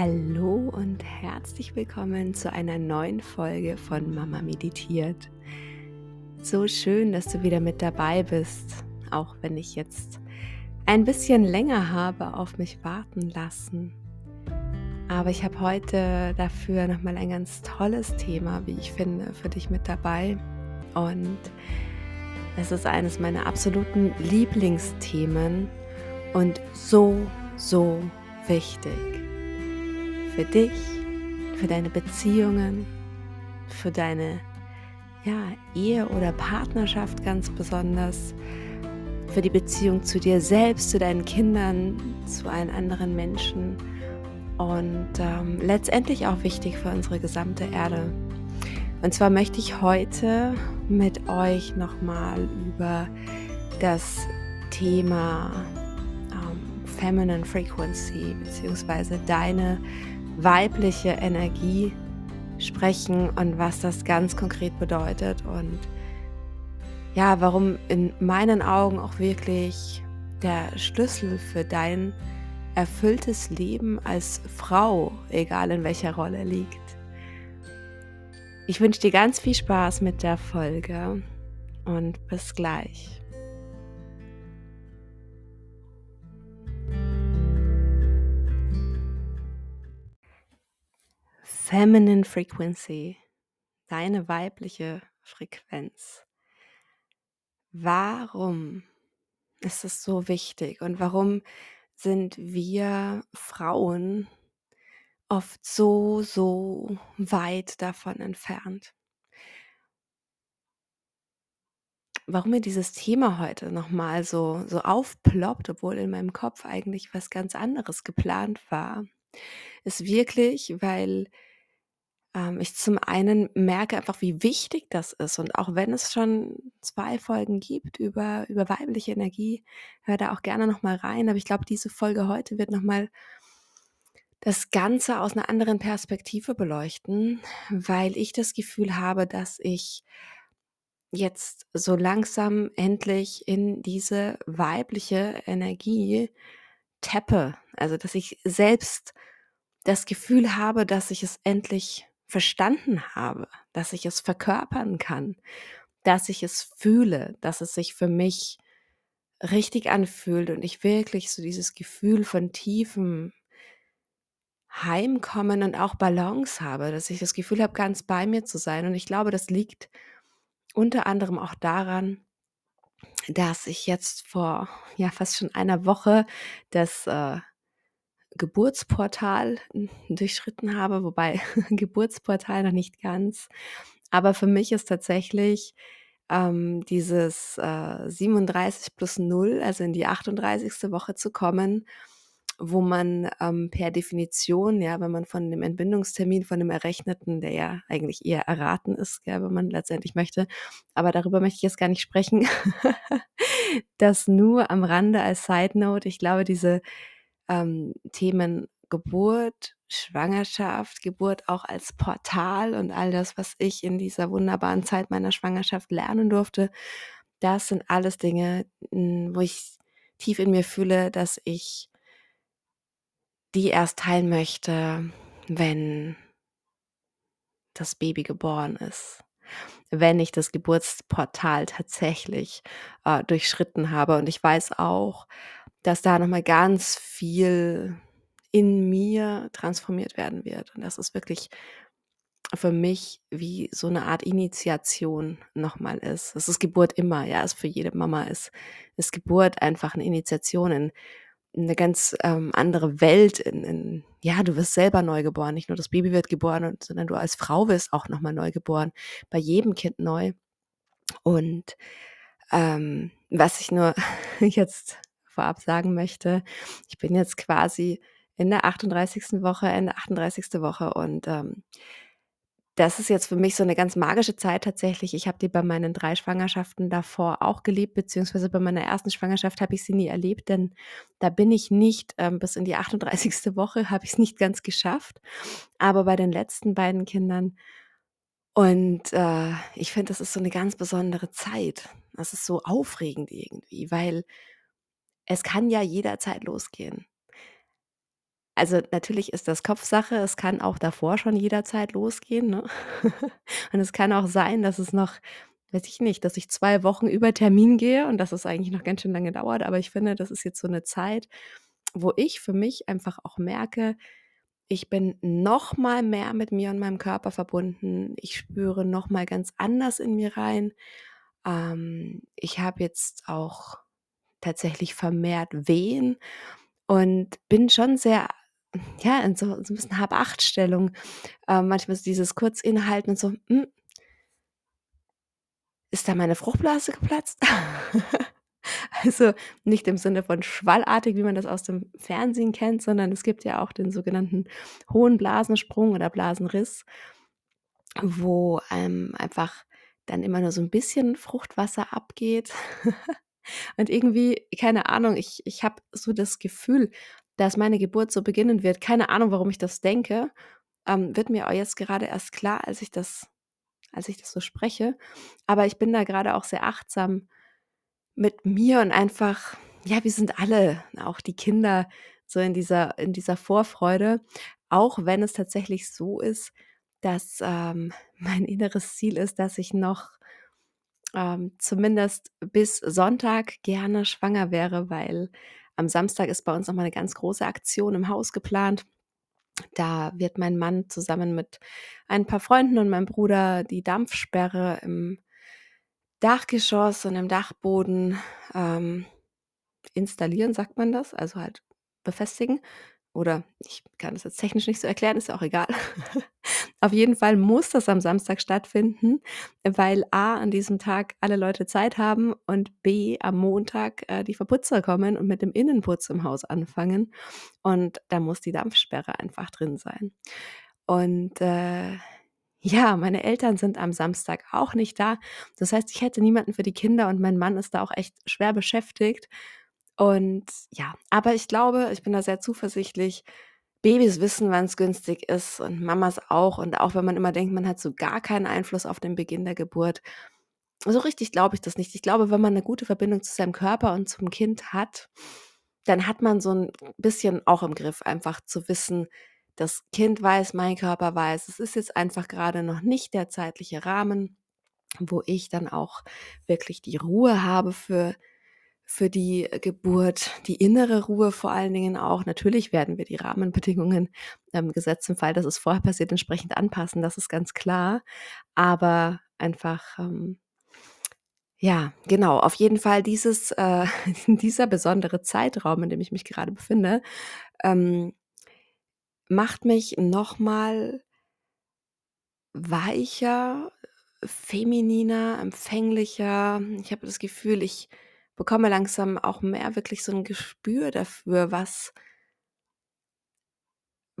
Hallo und herzlich willkommen zu einer neuen Folge von Mama Meditiert. So schön, dass du wieder mit dabei bist, auch wenn ich jetzt ein bisschen länger habe auf mich warten lassen. Aber ich habe heute dafür nochmal ein ganz tolles Thema, wie ich finde, für dich mit dabei. Und es ist eines meiner absoluten Lieblingsthemen und so, so wichtig für dich, für deine Beziehungen, für deine ja, Ehe oder Partnerschaft ganz besonders, für die Beziehung zu dir selbst, zu deinen Kindern, zu allen anderen Menschen und ähm, letztendlich auch wichtig für unsere gesamte Erde. Und zwar möchte ich heute mit euch nochmal über das Thema ähm, Feminine Frequency beziehungsweise deine weibliche Energie sprechen und was das ganz konkret bedeutet und ja, warum in meinen Augen auch wirklich der Schlüssel für dein erfülltes Leben als Frau, egal in welcher Rolle, liegt. Ich wünsche dir ganz viel Spaß mit der Folge und bis gleich. Feminine Frequency, deine weibliche Frequenz. Warum ist es so wichtig und warum sind wir Frauen oft so, so weit davon entfernt? Warum mir dieses Thema heute nochmal so, so aufploppt, obwohl in meinem Kopf eigentlich was ganz anderes geplant war, ist wirklich, weil ähm, ich zum einen merke einfach, wie wichtig das ist. Und auch wenn es schon zwei Folgen gibt über, über weibliche Energie, hör da auch gerne nochmal rein. Aber ich glaube, diese Folge heute wird nochmal das Ganze aus einer anderen Perspektive beleuchten, weil ich das Gefühl habe, dass ich jetzt so langsam endlich in diese weibliche Energie tappe. Also, dass ich selbst das Gefühl habe, dass ich es endlich verstanden habe, dass ich es verkörpern kann, dass ich es fühle, dass es sich für mich richtig anfühlt und ich wirklich so dieses Gefühl von tiefem Heimkommen und auch Balance habe, dass ich das Gefühl habe, ganz bei mir zu sein. Und ich glaube, das liegt unter anderem auch daran, dass ich jetzt vor ja fast schon einer Woche das äh, Geburtsportal durchschritten habe, wobei Geburtsportal noch nicht ganz. Aber für mich ist tatsächlich ähm, dieses äh, 37 plus 0, also in die 38. Woche zu kommen, wo man ähm, per Definition, ja, wenn man von dem Entbindungstermin, von dem Errechneten, der ja eigentlich eher erraten ist, ja, wenn man letztendlich möchte, aber darüber möchte ich jetzt gar nicht sprechen, das nur am Rande als Side Note. Ich glaube, diese ähm, Themen Geburt, Schwangerschaft, Geburt auch als Portal und all das, was ich in dieser wunderbaren Zeit meiner Schwangerschaft lernen durfte, das sind alles Dinge, wo ich tief in mir fühle, dass ich die erst teilen möchte, wenn das Baby geboren ist wenn ich das Geburtsportal tatsächlich äh, durchschritten habe. Und ich weiß auch, dass da nochmal ganz viel in mir transformiert werden wird. Und das ist wirklich für mich wie so eine Art Initiation nochmal ist. Das ist Geburt immer, ja, ist für jede Mama ist, ist Geburt einfach eine Initiation in eine ganz ähm, andere Welt. In, in, ja, du wirst selber neu geboren, nicht nur das Baby wird geboren, und, sondern du als Frau wirst auch nochmal neu geboren, bei jedem Kind neu. Und ähm, was ich nur jetzt vorab sagen möchte. Ich bin jetzt quasi in der 38. Woche, Ende 38. Woche und ähm, das ist jetzt für mich so eine ganz magische Zeit tatsächlich. Ich habe die bei meinen drei Schwangerschaften davor auch gelebt, beziehungsweise bei meiner ersten Schwangerschaft habe ich sie nie erlebt, denn da bin ich nicht ähm, bis in die 38. Woche, habe ich es nicht ganz geschafft. Aber bei den letzten beiden Kindern und äh, ich finde, das ist so eine ganz besondere Zeit. Das ist so aufregend irgendwie, weil es kann ja jederzeit losgehen. Also, natürlich ist das Kopfsache. Es kann auch davor schon jederzeit losgehen, ne? Und es kann auch sein, dass es noch weiß ich nicht, dass ich 2 Wochen über Termin gehe und dass es eigentlich noch ganz schön lange dauert. Aber ich finde, das ist jetzt so 'ne Zeit, wo ich für mich einfach auch merke, ich bin noch mal mehr mit mir und meinem Körper verbunden. Ich spüre noch mal ganz anders in mir rein. Ähm, ich habe jetzt auch tatsächlich vermehrt Wehen und bin schon sehr, ja, in so so 'n bisschen Hab-Acht-Stellung. Ähm, manchmal ist dieses kurz innehalten und so: „Hm“ „ist da meine Fruchtblase geplatzt?“ Also, nicht im Sinne von schwallartig, wie man das aus dem Fernsehen kennt, sondern es gibt ja auch den sogenannten hohen Blasensprung oder Blasenriss wo einem einfach dann immer nur so 'n bisschen Fruchtwasser abgeht. Und irgendwie, keine Ahnung, ich ich habe so das Gefühl, dass meine Geburt so beginnen wird. Keine Ahnung, warum ich das denke. Ähm, wird mir auch jetzt gerade erst klar, als ich das als ich das so spreche. Aber ich bin da grade auch sehr achtsam mit mir und einfach ja, wir sind alle, auch die Kinder, so in dieser in dieser Vorfreude, auch wenn es tatsächlich so ist, dass, ähm, mein inneres Ziel ist, dass ich noch, ähm, zumindest bis Sonntag gerne schwanger wäre, weil am Samstag ist bei uns noch mal 'ne ganz große Aktion im Haus geplant. Da wird mein Mann zusammen mit ein paar Freunden und meinem Bruder die Dampfsperre im Dachgeschoss und im Dachboden, ähm, installieren, sagt man das? Also, halt befestigen oder ich kann das jetzt technisch nicht so erklären, ist ja auch egal. Auf jeden Fall muss das am Samstag stattfinden, weil A an diesem Tag alle Leute Zeit haben und B am Montag, äh, die Verputzer kommen und mit dem Innenputz im Haus anfangen. Und da muss die Dampfsperre einfach drin sein. Und, äh, ja, meine Eltern sind am Samstag auch nicht da. Das heißt, ich hätte niemanden für die Kinder und mein Mann ist da auch echt schwer beschäftigt. Und ja, aber ich glaube, ich bin da sehr zuversichtlich. Babys wissen, wann's günstig ist und Mamas auch. Und auch wenn man immer denkt, man hat so gar keinen Einfluss auf den Beginn der Geburt. So richtig glaube ich das nicht. Ich glaube, wenn man 'ne gute Verbindung zu seinem Körper und zum Kind hat, dann hat man so 'n bisschen auch im Griff, einfach zu wissen, das Kind weiß, mein Körper weiß, es ist jetzt einfach grade noch nicht der zeitliche Rahmen, wo ich dann auch wirklich die Ruhe habe für für die, äh, Geburt, die innere Ruhe vor allen Dingen auch. Natürlich werden wir die Rahmenbedingungen, ähm, gesetzt im Fall, dass es vorher passiert, entsprechend anpassen, das ist ganz klar. Aber einfach, ähm ja, genau, auf jeden Fall dieses, äh dieser besondere Zeitraum, in dem ich mich gerade befinde, ähm macht mich noch mal weicher, femininer, empfänglicher. Ich habe das Gefühl, ich bekomme langsam auch mehr wirklich so 'n Gespür dafür, was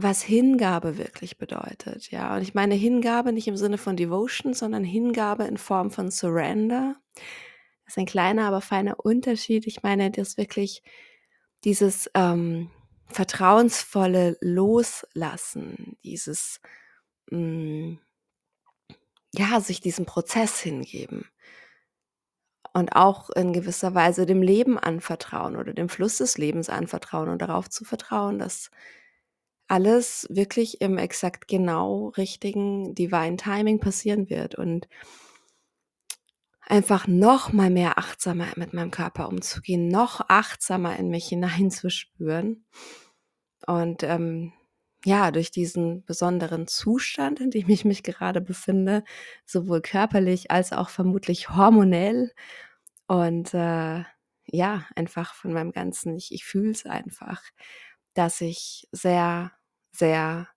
was Hingabe wirklich bedeutet, ja? Und ich meine Hingabe nicht im Sinne von Devotion, sondern Hingabe in Form von Surrender. Das ist ein kleiner, aber feiner Unterschied. Ich meine das wirklich dieses, ähm, vertrauensvolle Loslassen, dieses, hm ja, sich diesem Prozess hingeben. Und auch in gewisser Weise dem Leben anvertrauen oder dem Fluss des Lebens anvertrauen und darauf zu vertrauen, dass alles wirklich im exakt genau richtigen Divine Timing passieren wird und einfach noch mal mehr achtsamer mit meinem Körper umzugehen, noch achtsamer in mich hineinzuspüren. Und, ähm, ja, durch diesen besonderen Zustand, in dem ich mich gerade befinde, sowohl körperlich als auch vermutlich hormonell und, äh, ja, einfach von meinem Ganzen ich ich fühle es einfach, dass ich sehr, sehr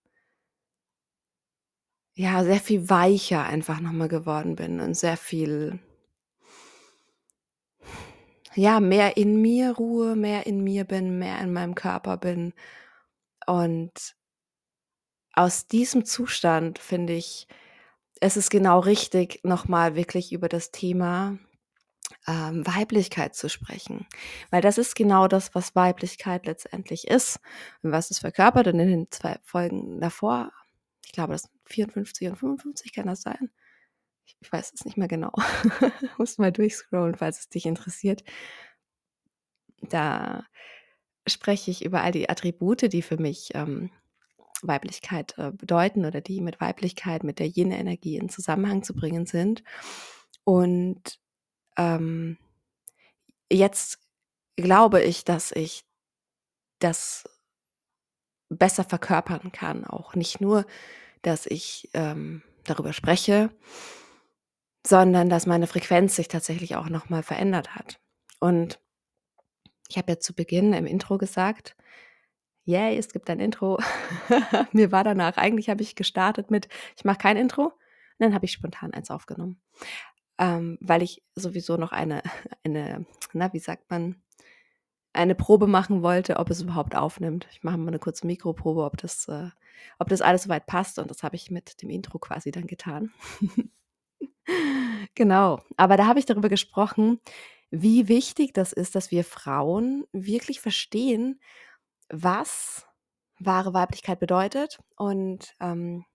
ja, sehr viel weicher einfach noch mal geworden bin und sehr viel ja, mehr in mir ruhe, mehr in mir bin, mehr in meinem Körper bin. Und aus diesem Zustand finde ich, es ist genau richtig, noch mal wirklich über das Thema, ähm, Weiblichkeit zu sprechen. Weil das ist genau das, was Weiblichkeit letztendlich ist und was es verkörpert. Und in den 2 Folgen davor, ich glaube, das sind 54 und 55, kann das sein? Ich ich weiß es nicht mehr genau. Musst mal durchscrollen, falls es dich interessiert. Da spreche ich über all die Attribute, die für mich ähm, Weiblichkeit äh, bedeuten oder die mit Weiblichkeit, mit der Yin-Energie in Zusammenhang zu bringen sind. Und ähm, jetzt glaube ich, dass ich das besser verkörpern kann. Auch nicht nur, dass ich ähm, darüber spreche, sondern dass meine Frequenz sich tatsächlich auch nochmal verändert hat. Und ich habe ja zu Beginn im Intro gesagt, yay, es gibt ein Intro. Mir war danach, eigentlich habe ich gestartet mit, ich mache kein Intro. Und dann habe ich spontan eins aufgenommen. Ähm, weil ich sowieso noch eine, eine, na, wie sagt man, eine Probe machen wollte, ob es überhaupt aufnimmt. Ich mache mal eine kurze Mikroprobe, ob das, äh, ob das alles soweit passt. Und das habe ich mit dem Intro quasi dann getan. genau. Aber da habe ich darüber gesprochen, wie wichtig das ist, dass wir Frauen wirklich verstehen, was wahre Weiblichkeit bedeutet und ähm,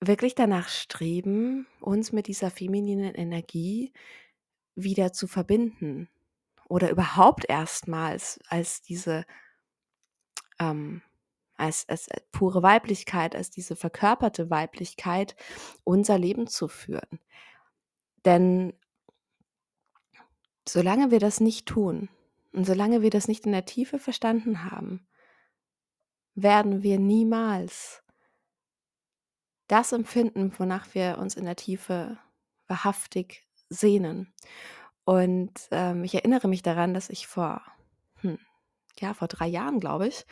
wirklich danach streben, uns mit dieser femininen Energie wieder zu verbinden oder überhaupt erstmals als diese ähm, als, als pure Weiblichkeit, als diese verkörperte Weiblichkeit unser Leben zu führen. Denn solange wir das nicht tun und solange wir das nicht in der Tiefe verstanden haben, werden wir niemals das empfinden, wonach wir uns in der Tiefe wahrhaftig sehnen. Und ähm, ich erinnere mich daran, dass ich vor, hm, ja, vor drei Jahren, glaube ich,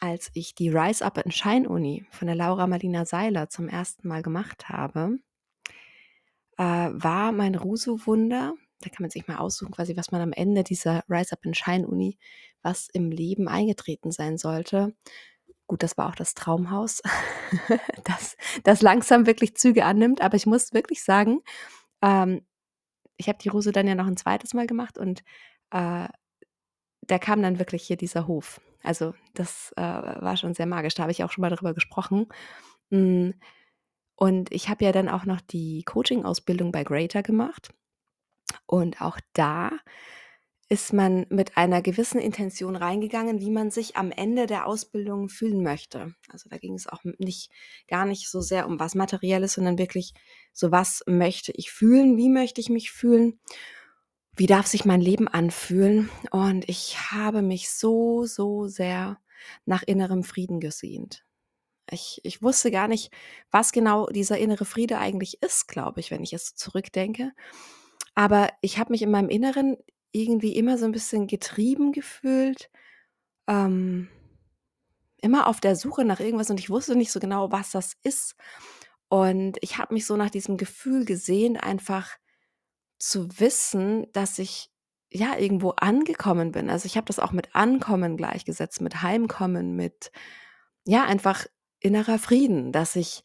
als ich die Rise Up and Shine Uni von der Laura Marlina Seiler zum ersten Mal gemacht habe, äh, war mein Rusu-Wunder, da kann man sich mal aussuchen, quasi, was man am Ende dieser Rise Up and Shine Uni, was im Leben eingetreten sein sollte. Gut, das war auch das Traumhaus, das, das langsam wirklich Züge annimmt. Aber ich muss wirklich sagen, ähm, ich habe die Rose dann ja noch ein zweites Mal gemacht und äh, da kam dann wirklich hier dieser Hof. Also das äh, war schon sehr magisch. Da habe ich auch schon mal darüber gesprochen. Mm, und ich habe ja dann auch noch die Coaching-Ausbildung bei Greater gemacht. Und auch da ist man mit einer gewissen Intention reingegangen, wie man sich am Ende der Ausbildung fühlen möchte. Also da ging es auch nicht gar nicht so sehr um was Materielles, sondern wirklich so was möchte ich fühlen, wie möchte ich mich fühlen, wie darf sich mein Leben anfühlen. Und ich habe mich so, so sehr nach innerem Frieden gesehnt. Ich, ich wusste gar nicht, was genau dieser innere Friede eigentlich ist, glaube ich, wenn ich es zurückdenke. Aber ich habe mich in meinem Inneren irgendwie immer so ein bisschen getrieben gefühlt, ähm, immer auf der Suche nach irgendwas und ich wusste nicht so genau, was das ist. Und ich habe mich so nach diesem Gefühl gesehen, einfach zu wissen, dass ich ja irgendwo angekommen bin. Also ich habe das auch mit Ankommen gleichgesetzt, mit Heimkommen, mit ja einfach innerer Frieden, dass ich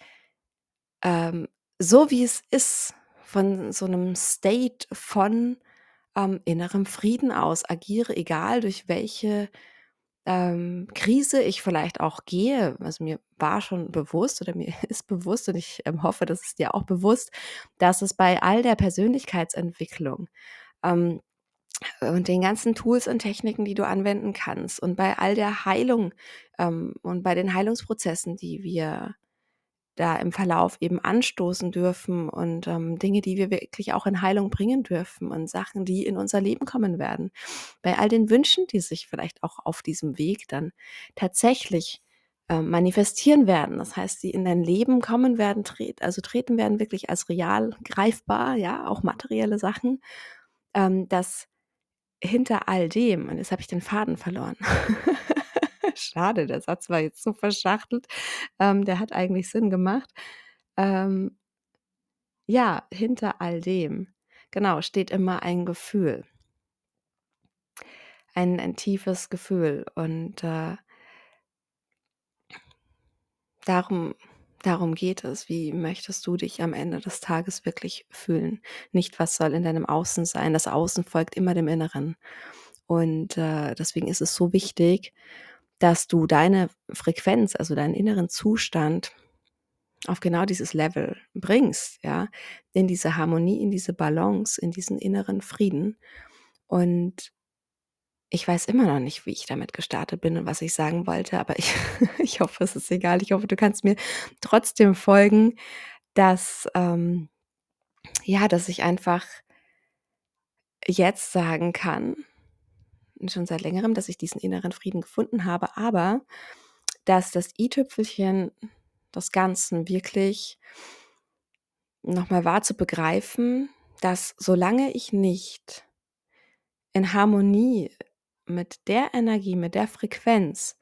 ähm, so wie es ist, von so einem State von ähm, innerem Frieden aus agiere, egal durch welche ähm, Krise ich vielleicht auch gehe. Also mir war schon bewusst oder mir ist bewusst und ich ähm, hoffe, das ist dir auch bewusst, dass es bei all der Persönlichkeitsentwicklung ähm, und den ganzen Tools und Techniken, die du anwenden kannst und bei all der Heilung ähm, und bei den Heilungsprozessen, die wir da im Verlauf eben anstoßen dürfen und ähm, Dinge, die wir wirklich auch in Heilung bringen dürfen und Sachen, die in unser Leben kommen werden. Bei all den Wünschen, die sich vielleicht auch auf diesem Weg dann tatsächlich äh, manifestieren werden. Das heißt, die in dein Leben kommen werden, tret, also treten werden wirklich als real greifbar, ja, auch materielle Sachen, ähm, dass hinter all dem, und jetzt habe ich den Faden verloren. Schade, der Satz war jetzt so verschachtelt. Ähm, der hat eigentlich Sinn gemacht. Ähm, ja, hinter all dem, genau, steht immer ein Gefühl. Ein, ein tiefes Gefühl. Und äh, darum, darum geht es. Wie möchtest du dich am Ende des Tages wirklich fühlen? Nicht, was soll in deinem Außen sein. Das Außen folgt immer dem Inneren. Und äh, deswegen ist es so wichtig, dass du deine Frequenz, also deinen inneren Zustand auf genau dieses Level bringst, ja, in diese Harmonie, in diese Balance, in diesen inneren Frieden. Und ich weiß immer noch nicht, wie ich damit gestartet bin und was ich sagen wollte, aber ich ich hoffe, es ist egal. Ich hoffe, du kannst mir trotzdem folgen, dass, ähm ja, dass ich einfach jetzt sagen kann schon seit Längerem, dass ich diesen inneren Frieden gefunden habe, aber dass das i-Tüpfelchen des Ganzen wirklich noch mal war zu begreifen, dass solange ich nicht in Harmonie mit der Energie, mit der Frequenz,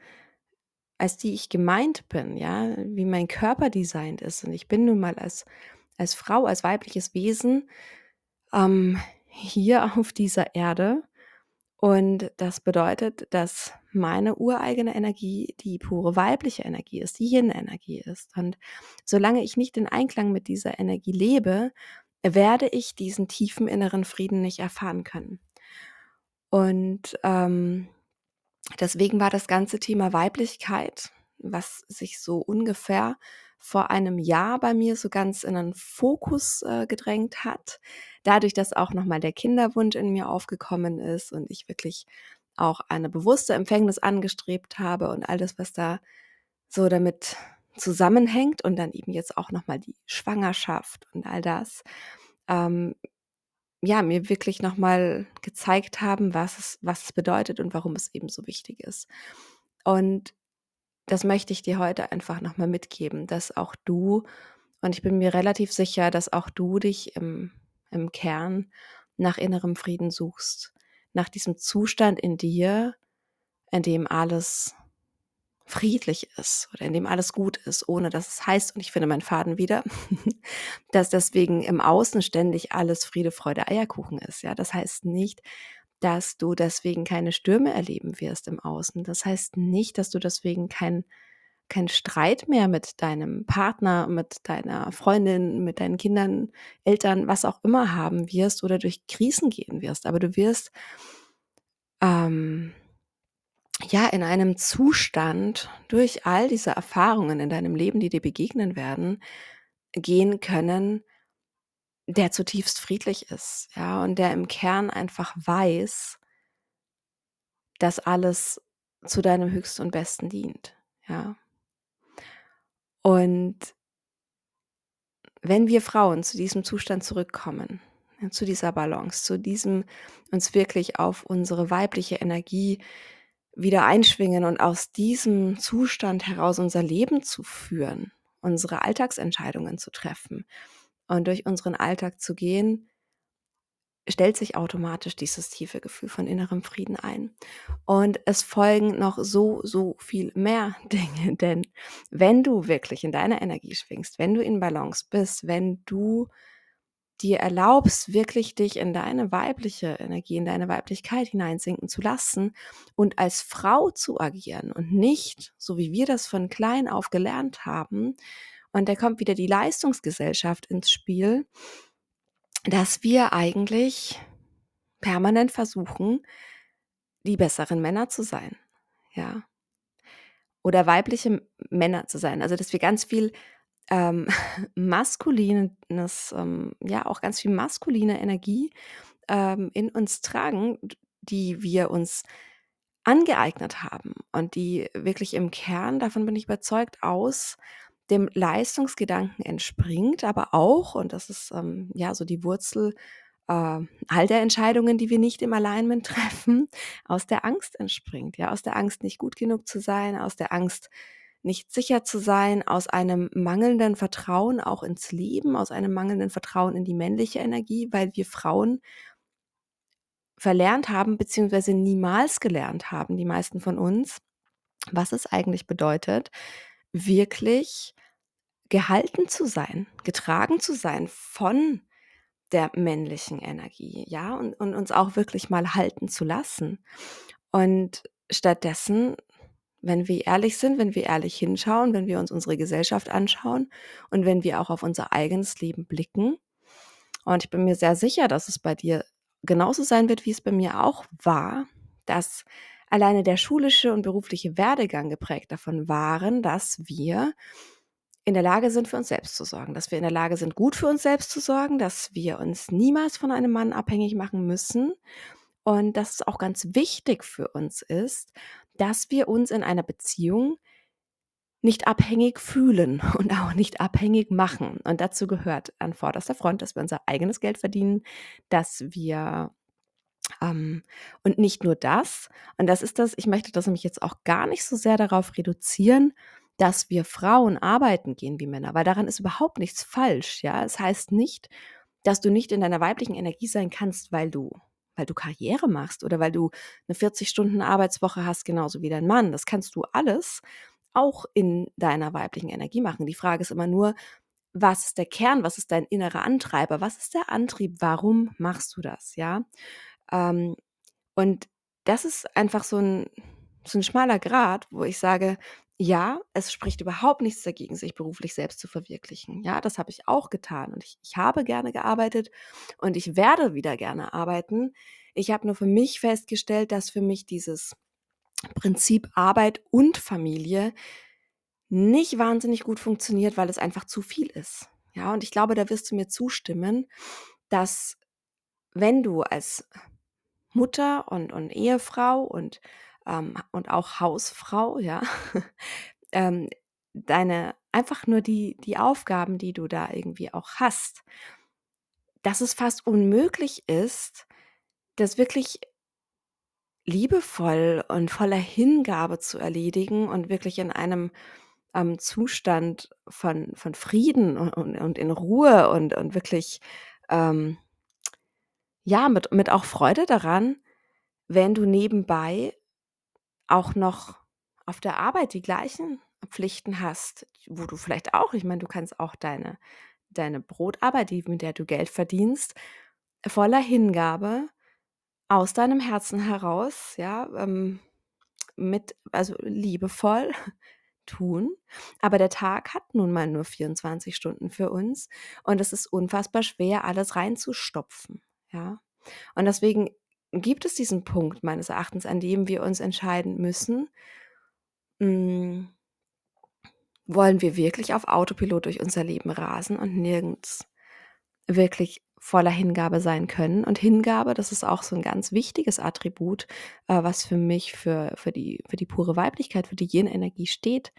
als die ich gemeint bin, ja, wie mein Körper designt ist und ich bin nun mal als als Frau, als weibliches Wesen, ähm, hier auf dieser Erde und das bedeutet, dass meine ureigene Energie die pure weibliche Energie ist, die Yin-Energie ist. Und solange ich nicht in Einklang mit dieser Energie lebe, werde ich diesen tiefen inneren Frieden nicht erfahren können. Und ähm, deswegen war das ganze Thema Weiblichkeit, was sich so ungefähr vor einem Jahr bei mir so ganz in den Fokus äh, gedrängt hat. Dadurch, dass auch nochmal der Kinderwunsch in mir aufgekommen ist und ich wirklich auch eine bewusste Empfängnis angestrebt habe und all das, was da so damit zusammenhängt und dann eben jetzt auch nochmal die Schwangerschaft und all das, ähm, ja, mir wirklich nochmal gezeigt haben, was es, was es bedeutet und warum es eben so wichtig ist. Und das möchte ich dir heute einfach nochmal mitgeben, dass auch du, und ich bin mir relativ sicher, dass auch du dich im, im Kern nach innerem Frieden suchst, nach diesem Zustand in dir, in dem alles friedlich ist oder in dem alles gut ist, ohne dass es heißt, und ich finde meinen Faden wieder, dass deswegen im Außen ständig alles Friede, Freude, Eierkuchen ist. Ja, das heißt nicht, dass du deswegen keine Stürme erleben wirst im Außen. Das heißt nicht, dass du deswegen kein, kein Streit mehr mit deinem Partner, mit deiner Freundin, mit deinen Kindern, Eltern, was auch immer haben wirst oder durch Krisen gehen wirst. Aber du wirst ähm, ja in einem Zustand durch all diese Erfahrungen in deinem Leben, die dir begegnen werden, gehen können, der zutiefst friedlich ist, ja, und der im Kern einfach weiß, dass alles zu deinem Höchsten und Besten dient, ja. Und wenn wir Frauen zu diesem Zustand zurückkommen, zu dieser Balance, zu diesem uns wirklich auf unsere weibliche Energie wieder einschwingen und aus diesem Zustand heraus unser Leben zu führen, unsere Alltagsentscheidungen zu treffen, und durch unseren Alltag zu gehen, stellt sich automatisch dieses tiefe Gefühl von innerem Frieden ein. Und es folgen noch so, so viel mehr Dinge, denn wenn du wirklich in deiner Energie schwingst, wenn du in Balance bist, wenn du dir erlaubst, wirklich dich in deine weibliche Energie, in deine Weiblichkeit hineinsinken zu lassen und als Frau zu agieren und nicht, so wie wir das von klein auf gelernt haben, und da kommt wieder die Leistungsgesellschaft ins Spiel, dass wir eigentlich permanent versuchen, die besseren Männer zu sein. Ja. Oder weibliche Männer zu sein. Also, dass wir ganz viel ähm, maskulines, ähm, ja, auch ganz viel maskuline Energie ähm, in uns tragen, die wir uns angeeignet haben und die wirklich im Kern, davon bin ich überzeugt, aus dem Leistungsgedanken entspringt, aber auch, und das ist ähm, ja so die Wurzel äh, all der Entscheidungen, die wir nicht im Alignment treffen, aus der Angst entspringt. Ja, aus der Angst, nicht gut genug zu sein, aus der Angst, nicht sicher zu sein, aus einem mangelnden Vertrauen auch ins Leben, aus einem mangelnden Vertrauen in die männliche Energie, weil wir Frauen verlernt haben, beziehungsweise niemals gelernt haben, die meisten von uns, was es eigentlich bedeutet, wirklich gehalten zu sein, getragen zu sein von der männlichen Energie, ja, und, und uns auch wirklich mal halten zu lassen. Und stattdessen, wenn wir ehrlich sind, wenn wir ehrlich hinschauen, wenn wir uns unsere Gesellschaft anschauen und wenn wir auch auf unser eigenes Leben blicken, und ich bin mir sehr sicher, dass es bei dir genauso sein wird, wie es bei mir auch war, dass alleine der schulische und berufliche Werdegang geprägt davon waren, dass wir in der Lage sind, für uns selbst zu sorgen, dass wir in der Lage sind, gut für uns selbst zu sorgen, dass wir uns niemals von einem Mann abhängig machen müssen und dass es auch ganz wichtig für uns ist, dass wir uns in einer Beziehung nicht abhängig fühlen und auch nicht abhängig machen. Und dazu gehört an vorderster Front, dass wir unser eigenes Geld verdienen, dass wir ähm, und nicht nur das, und das ist das, ich möchte das nämlich jetzt auch gar nicht so sehr darauf reduzieren, dass wir Frauen arbeiten gehen wie Männer, weil daran ist überhaupt nichts falsch, ja. Es heißt nicht, dass du nicht in deiner weiblichen Energie sein kannst, weil du weil du Karriere machst oder weil du eine 40 Stunden Arbeitswoche hast, genauso wie dein Mann. Das kannst du alles auch in deiner weiblichen Energie machen. Die Frage ist immer nur, was ist der Kern, was ist dein innerer Antreiber, was ist der Antrieb, warum machst du das, ja? Ähm, und das ist einfach so ein, so ein schmaler Grat, wo ich sage, ja, es spricht überhaupt nichts dagegen, sich beruflich selbst zu verwirklichen. Ja, das habe ich auch getan und ich, ich habe gerne gearbeitet und ich werde wieder gerne arbeiten. Ich habe nur für mich festgestellt, dass für mich dieses Prinzip Arbeit und Familie nicht wahnsinnig gut funktioniert, weil es einfach zu viel ist. Ja, und ich glaube, da wirst du mir zustimmen, dass wenn du als Mutter und, und Ehefrau und, ähm, und auch Hausfrau, ja, ähm, deine einfach nur die, die Aufgaben, die du da irgendwie auch hast, dass es fast unmöglich ist, das wirklich liebevoll und voller Hingabe zu erledigen und wirklich in einem ähm, Zustand von, von Frieden und, und, in Ruhe und, und wirklich, ähm, ja, mit, mit auch Freude daran, wenn du nebenbei auch noch auf der Arbeit die gleichen Pflichten hast, wo du vielleicht auch, ich meine, du kannst auch deine, deine Brotarbeit, die, mit der du Geld verdienst, voller Hingabe aus deinem Herzen heraus, ja, ähm, mit, also liebevoll tun. Aber der Tag hat nun mal nur 24 Stunden für uns und es ist unfassbar schwer, alles reinzustopfen, ja. Und deswegen gibt es diesen Punkt meines Erachtens, an dem wir uns entscheiden müssen, mh, hm, wollen wir wirklich auf Autopilot durch unser Leben rasen und nirgends wirklich voller Hingabe sein können. Und Hingabe, das ist auch so ein ganz wichtiges Attribut, äh, was für mich für, für, die, für die pure Weiblichkeit, für die Yin-Energie steht,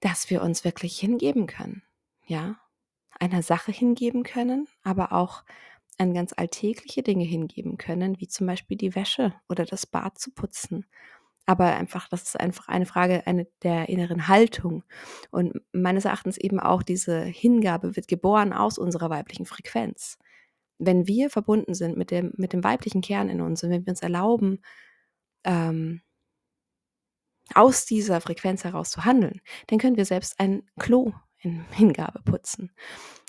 dass wir uns wirklich hingeben können. Ja, einer Sache hingeben können, aber auch an ganz alltägliche Dinge hingeben können, wie zum Beispiel die Wäsche oder das Bad zu putzen aber einfach, das ist einfach eine Frage eine, der inneren Haltung. Und meines Erachtens eben auch diese Hingabe wird geboren aus unserer weiblichen Frequenz. Wenn wir verbunden sind mit dem, mit dem weiblichen Kern in uns und wenn wir uns erlauben, ähm, aus dieser Frequenz heraus zu handeln, dann können wir selbst ein Klo in Hingabe putzen.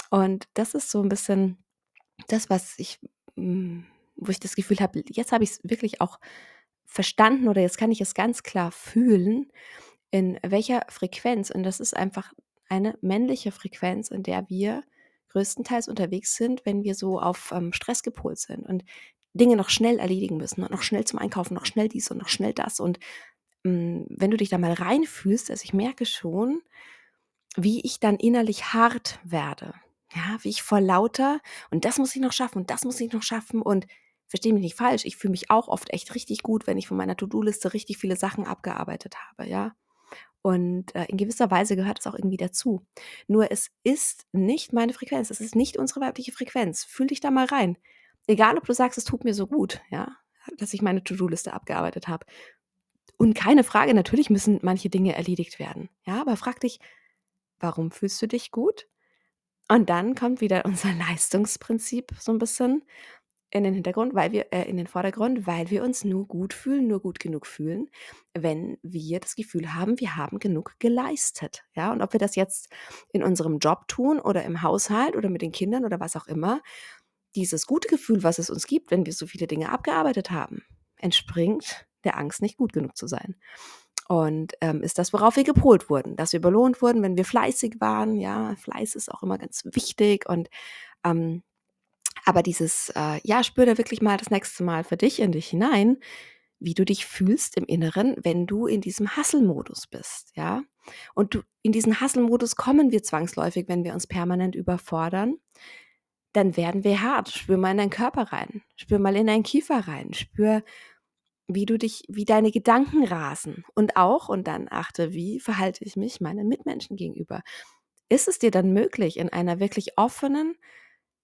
Und das ist so ein bisschen das, was ich, mm, wo ich das Gefühl habe, jetzt habe ich es wirklich auch verstanden oder jetzt kann ich es ganz klar fühlen, in welcher Frequenz, und das ist einfach eine männliche Frequenz, in der wir größtenteils unterwegs sind, wenn wir so auf ähm, Stress gepolt sind und Dinge noch schnell erledigen müssen und noch schnell zum Einkaufen, noch schnell dies und noch schnell das. Und ähm, wenn du dich da mal reinfühlst, also ich merke schon, wie ich dann innerlich hart werde. Ja, wie ich vor lauter und das muss ich noch schaffen und das muss ich noch schaffen und verstehe mich nicht falsch, ich fühle mich auch oft echt richtig gut, wenn ich von meiner To-Do-Liste richtig viele Sachen abgearbeitet habe, ja. Und äh, in gewisser Weise gehört es auch irgendwie dazu. Nur es ist nicht meine Frequenz, es ist nicht unsere weibliche Frequenz. Fühl dich da mal rein. Egal, ob du sagst, es tut mir so gut, ja, dass ich meine To-Do-Liste abgearbeitet habe. Und keine Frage, natürlich müssen manche Dinge erledigt werden. Ja, aber frag dich, warum fühlst du dich gut? Und dann kommt wieder unser Leistungsprinzip so ein bisschen in den Hintergrund, weil wir äh, in den Vordergrund, weil wir uns nur gut fühlen, nur gut genug fühlen, wenn wir das Gefühl haben, wir haben genug geleistet. Ja, und ob wir das jetzt in unserem Job tun oder im Haushalt oder mit den Kindern oder was auch immer, dieses gute Gefühl, was es uns gibt, wenn wir so viele Dinge abgearbeitet haben, entspringt der Angst, nicht gut genug zu sein. Und ähm, ist das, worauf wir gepolt wurden, dass wir belohnt wurden, wenn wir fleißig waren. Ja, Fleiß ist auch immer ganz wichtig und ähm, aber dieses, äh, ja, spür da wirklich mal das nächste Mal für dich in dich hinein, wie du dich fühlst im Inneren, wenn du in diesem Hustle-Modus bist, ja. Und du, in diesen Hustle-Modus kommen wir zwangsläufig, wenn wir uns permanent überfordern. dann werden wir hart. Spür mal in deinen Körper rein. Spür mal in deinen Kiefer rein. Spür, wie du dich, wie deine Gedanken rasen. Und auch, und dann achte, wie verhalte ich mich meinen Mitmenschen gegenüber. Ist es dir dann möglich, in einer wirklich offenen,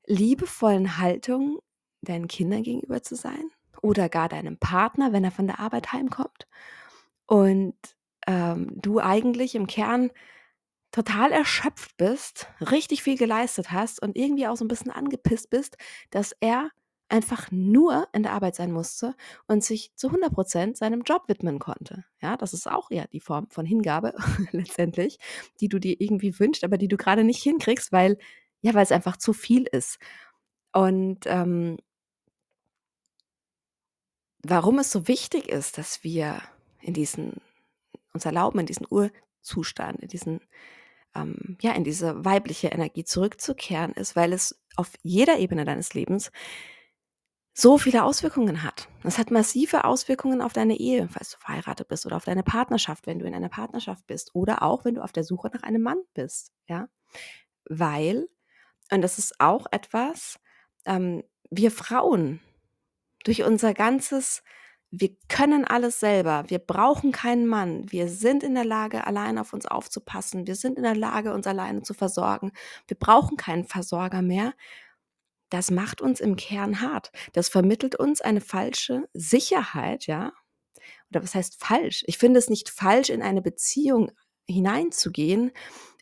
liebevollen Haltung deinen Kindern gegenüber zu sein? Oder gar deinem Partner, wenn er von der Arbeit heimkommt? Und ähm, du eigentlich im Kern total erschöpft bist, richtig viel geleistet hast und irgendwie auch so ein bisschen angepisst bist, dass er einfach nur in der Arbeit sein musste und sich zu 100% seinem Job widmen konnte. Ja, das ist auch ja die Form von Hingabe letztendlich, die du dir irgendwie wünschst, aber die du gerade nicht hinkriegst, weil ja, weil es einfach zu viel ist. Und ähm, warum es so wichtig ist, dass wir in diesen uns erlauben, in diesen Urzustand, in diesen ähm, ja, in diese weibliche Energie zurückzukehren ist, weil es auf jeder Ebene deines Lebens so viele Auswirkungen hat. Es hat massive Auswirkungen auf deine Ehe, falls du verheiratet bist oder auf deine Partnerschaft, wenn du in einer Partnerschaft bist oder auch wenn du auf der Suche nach einem Mann bist, ja, weil und das ist auch etwas, ähm, wir Frauen durch unser ganzes wir können alles selber. Wir brauchen keinen Mann. Wir sind in der Lage, allein auf uns aufzupassen. Wir sind in der Lage, uns alleine zu versorgen. Wir brauchen keinen Versorger mehr. Das macht uns im Kern hart. Das vermittelt uns eine falsche Sicherheit, ja? Oder was heißt falsch? Ich finde es nicht falsch, in eine Beziehung hineinzugehen,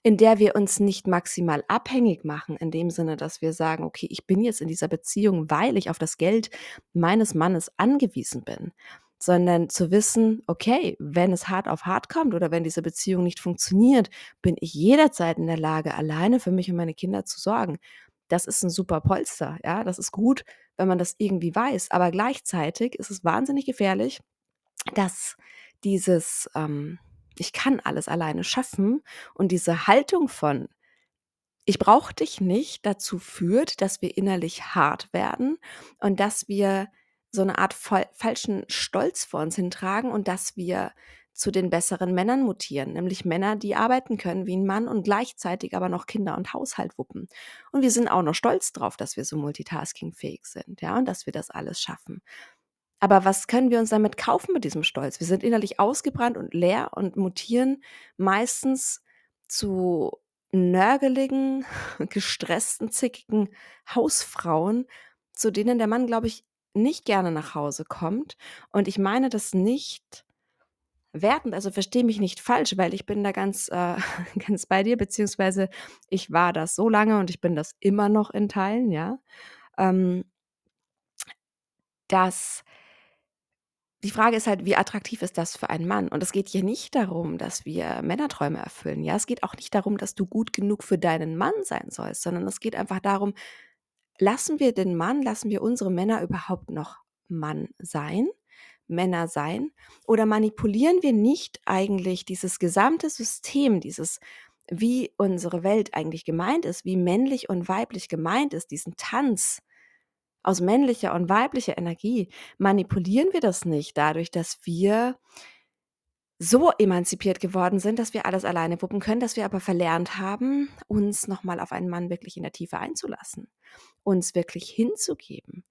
in der wir uns nicht maximal abhängig machen, in dem Sinne, dass wir sagen, okay, ich bin jetzt in dieser Beziehung, weil ich auf das Geld meines Mannes angewiesen bin, sondern zu wissen, okay, wenn es hart auf hart kommt oder wenn diese Beziehung nicht funktioniert, bin ich jederzeit in der Lage, alleine für mich und meine Kinder zu sorgen. Das ist ein super Polster, ja, das ist gut, wenn man das irgendwie weiß, aber gleichzeitig ist es wahnsinnig gefährlich, dass dieses ähm, ich kann alles alleine schaffen und diese Haltung von ich brauche dich nicht dazu führt, dass wir innerlich hart werden und dass wir so eine Art falschen Stolz vor uns hintragen und dass wir zu den besseren Männern mutieren, nämlich Männer, die arbeiten können wie ein Mann und gleichzeitig aber noch Kinder und Haushalt wuppen. Und wir sind auch noch stolz drauf, dass wir so multitaskingfähig sind, ja, und dass wir das alles schaffen. Aber was können wir uns damit kaufen mit diesem Stolz? Wir sind innerlich ausgebrannt und leer und mutieren meistens zu nörgeligen, gestressten, zickigen Hausfrauen, zu denen der Mann, glaube ich, nicht gerne nach Hause kommt. Und ich meine das nicht wertend, also verstehe mich nicht falsch, weil ich bin da ganz, äh, ganz bei dir, beziehungsweise ich war das so lange und ich bin das immer noch in Teilen, ja. Ähm, dass die Frage ist halt, wie attraktiv ist das für einen Mann? Und es geht hier nicht darum, dass wir Männerträume erfüllen. Ja, es geht auch nicht darum, dass du gut genug für deinen Mann sein sollst, sondern es geht einfach darum, lassen wir den Mann, lassen wir unsere Männer überhaupt noch Mann sein? Männer sein? Oder manipulieren wir nicht eigentlich dieses gesamte System, dieses, wie unsere Welt eigentlich gemeint ist, wie männlich und weiblich gemeint ist, diesen Tanz, aus männlicher und weiblicher Energie, manipulieren wir das nicht dadurch, dass wir so emanzipiert geworden sind, dass wir alles alleine wuppen können, dass wir aber verlernt haben, uns nochmal auf einen Mann wirklich in der Tiefe einzulassen, uns wirklich hinzugeben,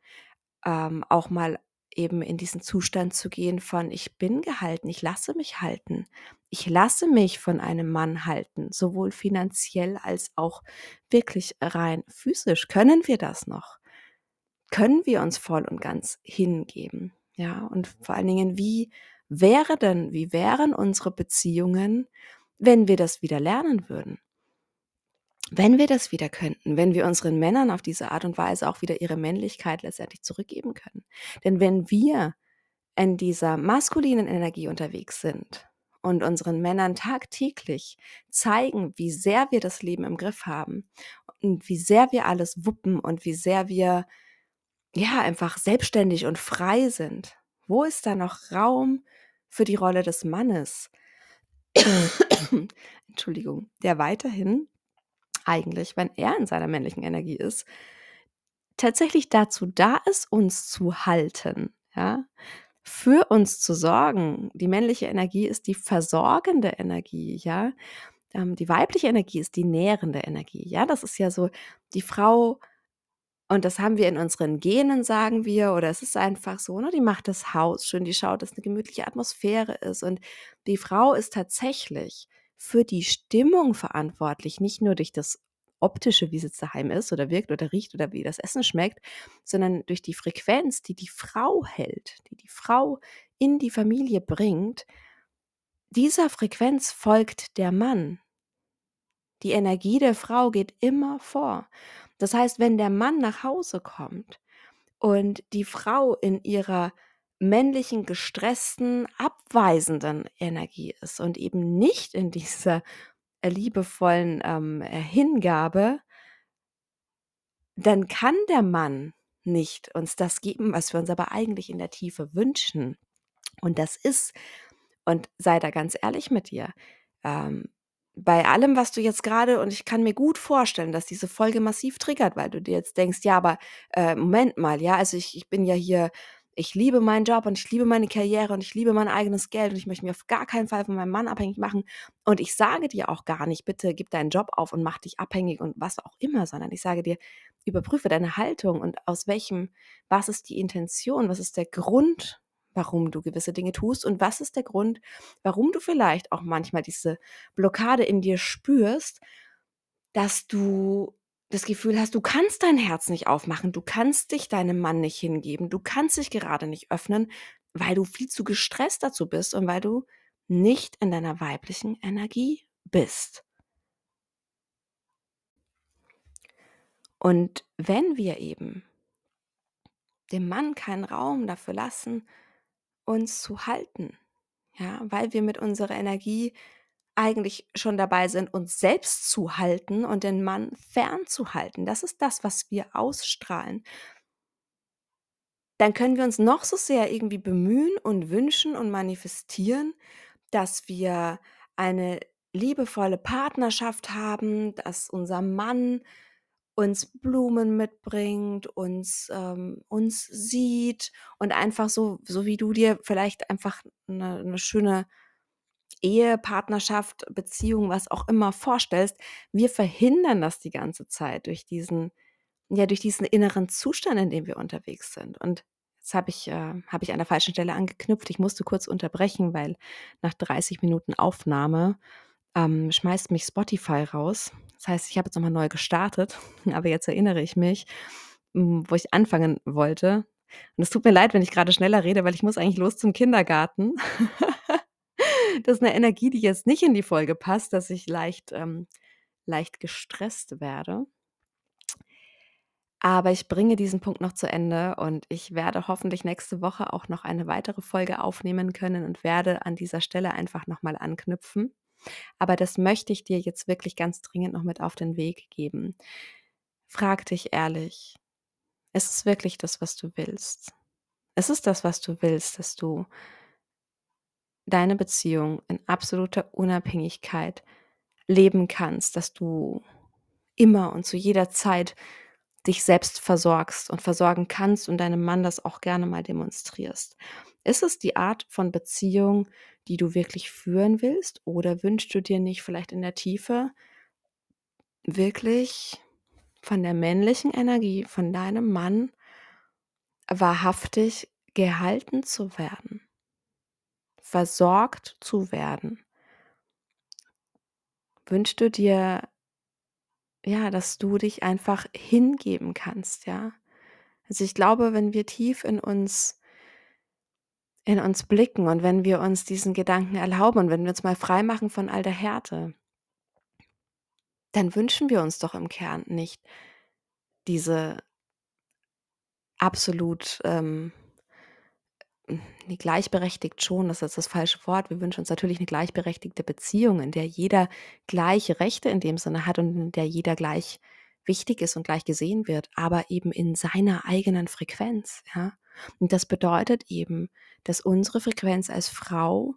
ähm, auch mal eben in diesen Zustand zu gehen von ich bin gehalten, ich lasse mich halten, ich lasse mich von einem Mann halten, sowohl finanziell als auch wirklich rein physisch. Können wir das noch? können wir uns voll und ganz hingeben? Ja, und vor allen Dingen, wie wäre denn, wie wären unsere Beziehungen, wenn wir das wieder lernen würden? Wenn wir das wieder könnten, wenn wir unseren Männern auf diese Art und Weise auch wieder ihre Männlichkeit letztendlich zurückgeben können. Denn wenn wir in dieser maskulinen Energie unterwegs sind und unseren Männern tagtäglich zeigen, wie sehr wir das Leben im Griff haben und wie sehr wir alles wuppen und wie sehr wir ja, einfach selbstständig und frei sind. Wo ist da noch Raum für die Rolle des Mannes? Entschuldigung, der weiterhin eigentlich, wenn er in seiner männlichen Energie ist, tatsächlich dazu da ist, uns zu halten, ja, für uns zu sorgen. Die männliche Energie ist die versorgende Energie, ja. Ähm, die weibliche Energie ist die nährende Energie, ja. Das ist ja so, die Frau Und das haben wir in unseren Genen, sagen wir, oder es ist einfach so, ne? Die macht das Haus schön, die schaut, dass eine gemütliche Atmosphäre ist. Und die Frau ist tatsächlich für die Stimmung verantwortlich, nicht nur durch das Optische, wie es jetzt daheim ist oder wirkt oder riecht oder wie das Essen schmeckt, sondern durch die Frequenz, die die Frau hält, die die Frau in die Familie bringt. Dieser Frequenz folgt der Mann. Die Energie der Frau geht immer vor. Das heißt, wenn der Mann nach Hause kommt und die Frau in ihrer männlichen, gestressten, abweisenden Energie ist und eben nicht in dieser liebevollen ähm, äh, Hingabe, dann kann der Mann nicht uns das geben, was wir uns aber eigentlich in der Tiefe wünschen. Und das ist, und sei da ganz ehrlich mit dir, ähm, bei allem, was du jetzt gerade, und ich kann mir gut vorstellen, dass diese Folge massiv triggert, weil du dir jetzt denkst, ja, aber äh, Moment mal, ja, also ich, ich bin ja hier ich liebe meinen Job und ich liebe meine Karriere und ich liebe mein eigenes Geld und ich möchte mich auf gar keinen Fall von meinem Mann abhängig machen. Und ich sage dir auch gar nicht, bitte gib deinen Job auf und mach dich abhängig und was auch immer, sondern ich sage dir, überprüfe deine Haltung und aus welchem, was ist die Intention, was ist der Grund, warum du gewisse Dinge tust und was ist der Grund, warum du vielleicht auch manchmal diese Blockade in dir spürst, dass du das Gefühl hast, du kannst dein Herz nicht aufmachen, du kannst dich deinem Mann nicht hingeben, du kannst dich gerade nicht öffnen, weil du viel zu gestresst dazu bist und weil du nicht in deiner weiblichen Energie bist. Und wenn wir eben dem Mann keinen Raum dafür lassen, uns zu halten, ja, weil wir mit unserer Energie eigentlich schon dabei sind, uns selbst zu halten und den Mann fernzuhalten. Das ist das, was wir ausstrahlen. Dann können wir uns noch so sehr irgendwie bemühen und wünschen und manifestieren, dass wir eine liebevolle Partnerschaft haben, dass unser Mann uns Blumen mitbringt, uns, ähm, uns sieht und einfach so, so wie du dir vielleicht einfach eine, eine schöne Ehe, Partnerschaft, Beziehung, was auch immer vorstellst, wir verhindern das die ganze Zeit durch diesen, ja, durch diesen inneren Zustand, in dem wir unterwegs sind. Und jetzt habe ich, äh, hab ich an der falschen Stelle angeknüpft. Ich musste kurz unterbrechen, weil nach 30 Minuten Aufnahme ähm, schmeißt mich Spotify raus. Das heißt, ich habe jetzt nochmal neu gestartet, aber jetzt erinnere ich mich, wo ich anfangen wollte. Und es tut mir leid, wenn ich gerade schneller rede, weil ich muss eigentlich los zum Kindergarten. das ist eine Energie, die jetzt nicht in die Folge passt, dass ich leicht, ähm, leicht gestresst werde. Aber ich bringe diesen Punkt noch zu Ende und ich werde hoffentlich nächste Woche auch noch eine weitere Folge aufnehmen können und werde an dieser Stelle einfach nochmal anknüpfen. Aber das möchte ich dir jetzt wirklich ganz dringend noch mit auf den Weg geben. Frag dich ehrlich, ist es wirklich das, was du willst? Ist es das, was du willst, dass du deine Beziehung in absoluter Unabhängigkeit leben kannst, dass du immer und zu jeder Zeit dich selbst versorgst und versorgen kannst und deinem Mann das auch gerne mal demonstrierst. Ist es die Art von Beziehung, die du wirklich führen willst oder wünschst du dir nicht vielleicht in der Tiefe wirklich von der männlichen Energie, von deinem Mann wahrhaftig gehalten zu werden? Versorgt zu werden. Wünschst du dir, ja, dass du dich einfach hingeben kannst, ja? Also ich glaube, wenn wir tief in uns in uns blicken und wenn wir uns diesen Gedanken erlauben und wenn wir uns mal frei machen von all der Härte, dann wünschen wir uns doch im Kern nicht diese absolut ähm, nie gleichberechtigt schon, das ist das falsche Wort. Wir wünschen uns natürlich eine gleichberechtigte Beziehung, in der jeder gleiche Rechte in dem Sinne hat und in der jeder gleich wichtig ist und gleich gesehen wird, aber eben in seiner eigenen Frequenz, ja. Und das bedeutet eben, dass unsere Frequenz als Frau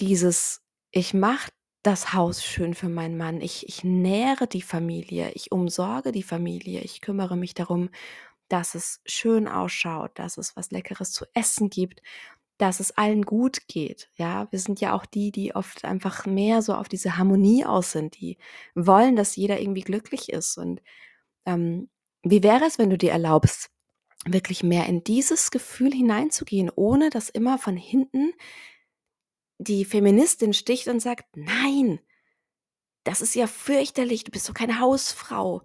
dieses ich mache das Haus schön für meinen Mann, ich ich nähere die Familie, ich umsorge die Familie, ich kümmere mich darum, dass es schön ausschaut, dass es was Leckeres zu essen gibt, dass es allen gut geht. Ja, wir sind ja auch die, die oft einfach mehr so auf diese Harmonie aus sind, die wollen, dass jeder irgendwie glücklich ist. Und ähm, Wie wäre es, wenn du dir erlaubst, wirklich mehr in dieses Gefühl hineinzugehen, ohne dass immer von hinten die Feministin sticht und sagt, nein, das ist ja fürchterlich, du bist doch keine Hausfrau.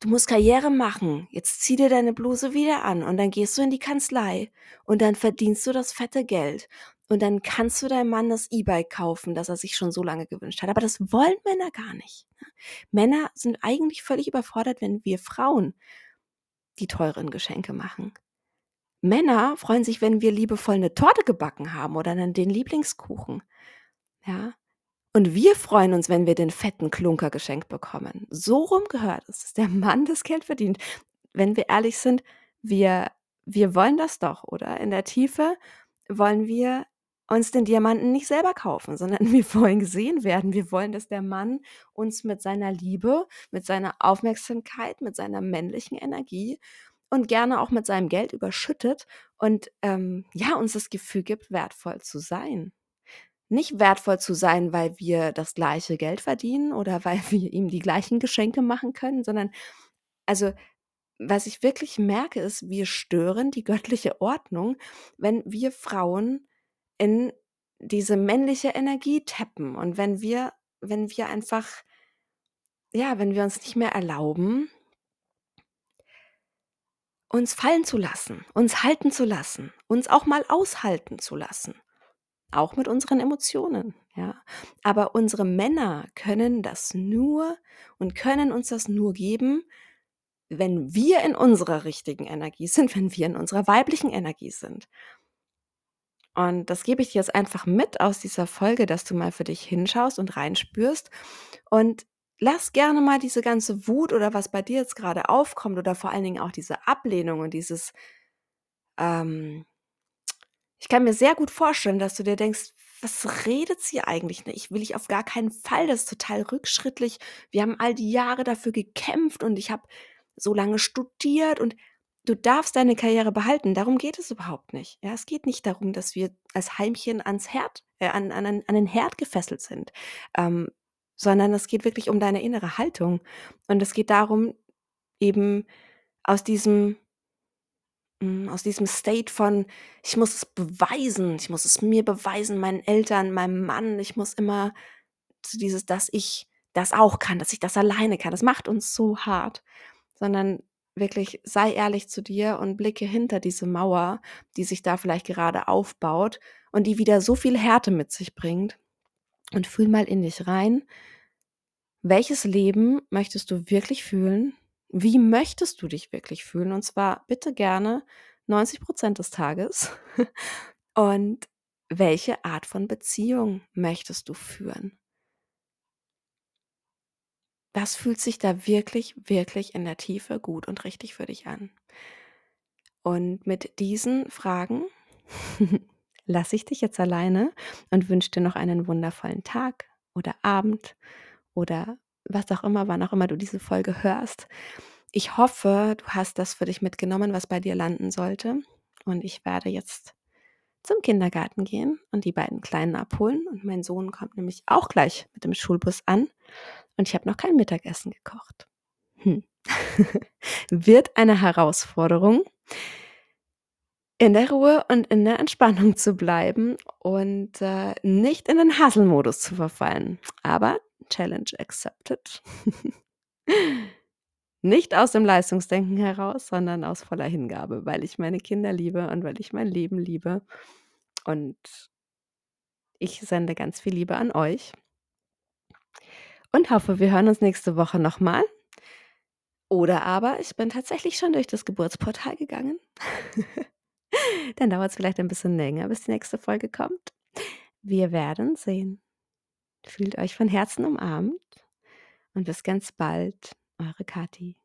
Du musst Karriere machen. Jetzt zieh dir deine Bluse wieder an und dann gehst du in die Kanzlei und dann verdienst du das fette Geld und dann kannst du deinem Mann das E-Bike kaufen, das er sich schon so lange gewünscht hat. Aber das wollen Männer gar nicht. Ne? Männer sind eigentlich völlig überfordert, wenn wir Frauen die teuren Geschenke machen. Männer freuen sich, wenn wir liebevoll eine Torte gebacken haben oder dann den Lieblingskuchen. Ja. Und wir freuen uns, wenn wir den fetten Klunker geschenkt bekommen. So rum gehört es, dass der Mann das Geld verdient. Wenn wir ehrlich sind, wir, wir wollen das doch, oder? In der Tiefe wollen wir uns den Diamanten nicht selber kaufen, sondern wir wollen gesehen werden. Wir wollen, dass der Mann uns mit seiner Liebe, mit seiner Aufmerksamkeit, mit seiner männlichen Energie und gerne auch mit seinem Geld überschüttet und ähm, ja, uns das Gefühl gibt, wertvoll zu sein. Nicht wertvoll zu sein, weil wir das gleiche Geld verdienen oder weil wir ihm die gleichen Geschenke machen können, sondern also was ich wirklich merke, ist, wir stören die göttliche Ordnung, wenn wir Frauen in diese männliche Energie tappen und wenn wir, wenn wir einfach, ja, wenn wir uns nicht mehr erlauben, uns fallen zu lassen, uns halten zu lassen, uns auch mal aushalten zu lassen. Auch mit unseren Emotionen, ja. Aber unsere Männer können das nur und können uns das nur geben, wenn wir in unserer richtigen Energie sind, wenn wir in unserer weiblichen Energie sind. Und das gebe ich dir jetzt einfach mit aus dieser Folge, dass du mal für dich hinschaust und reinspürst und lass gerne mal diese ganze Wut oder was bei dir jetzt gerade aufkommt oder vor allen Dingen auch diese Ablehnung und dieses, ähm, ich kann mir sehr gut vorstellen, dass du dir denkst, was redet sie eigentlich? Ne? Ich will ich auf gar keinen Fall, das ist total rückschrittlich. Wir haben all die Jahre dafür gekämpft und ich habe so lange studiert und du darfst deine Karriere behalten. Darum geht es überhaupt nicht. Ja, es geht nicht darum, dass wir als Heimchen ans Herd, äh, an, an, an den Herd gefesselt sind. Ähm, sondern es geht wirklich um deine innere Haltung. Und es geht darum, eben aus diesem, hm, aus diesem State von, ich muss es beweisen, ich muss es mir beweisen, meinen Eltern, meinem Mann, ich muss immer zu dieses, dass ich das auch kann, dass ich das alleine kann. Das macht uns so hart. Sondern wirklich sei ehrlich zu dir und blicke hinter diese Mauer, die sich da vielleicht gerade aufbaut und die wieder so viel Härte mit sich bringt und fühl mal in dich rein. Welches Leben möchtest du wirklich fühlen? Wie möchtest du dich wirklich fühlen? Und zwar bitte gerne 90 Prozent des Tages. Und welche Art von Beziehung möchtest du führen? Was fühlt sich da wirklich, wirklich in der Tiefe gut und richtig für dich an? Und mit diesen Fragen lasse ich dich jetzt alleine und wünsche dir noch einen wundervollen Tag oder Abend oder was auch immer, wann auch immer du diese Folge hörst. Ich hoffe, du hast das für dich mitgenommen, was bei dir landen sollte. Und ich werde jetzt zum Kindergarten gehen und die beiden Kleinen abholen. Und mein Sohn kommt nämlich auch gleich mit dem Schulbus an. Und ich habe noch kein Mittagessen gekocht. Hm. Wird eine Herausforderung in der Ruhe und in der Entspannung zu bleiben und äh, nicht in den Hasselmodus zu verfallen. Aber Challenge accepted. nicht aus dem Leistungsdenken heraus, sondern aus voller Hingabe, weil ich meine Kinder liebe und weil ich mein Leben liebe. Und ich sende ganz viel Liebe an euch und hoffe, wir hören uns nächste Woche nochmal. Oder aber ich bin tatsächlich schon durch das Geburtsportal gegangen. Dann dauert es vielleicht ein bisschen länger, bis die nächste Folge kommt. Wir werden sehen. Fühlt euch von Herzen umarmt und bis ganz bald, eure Kathi.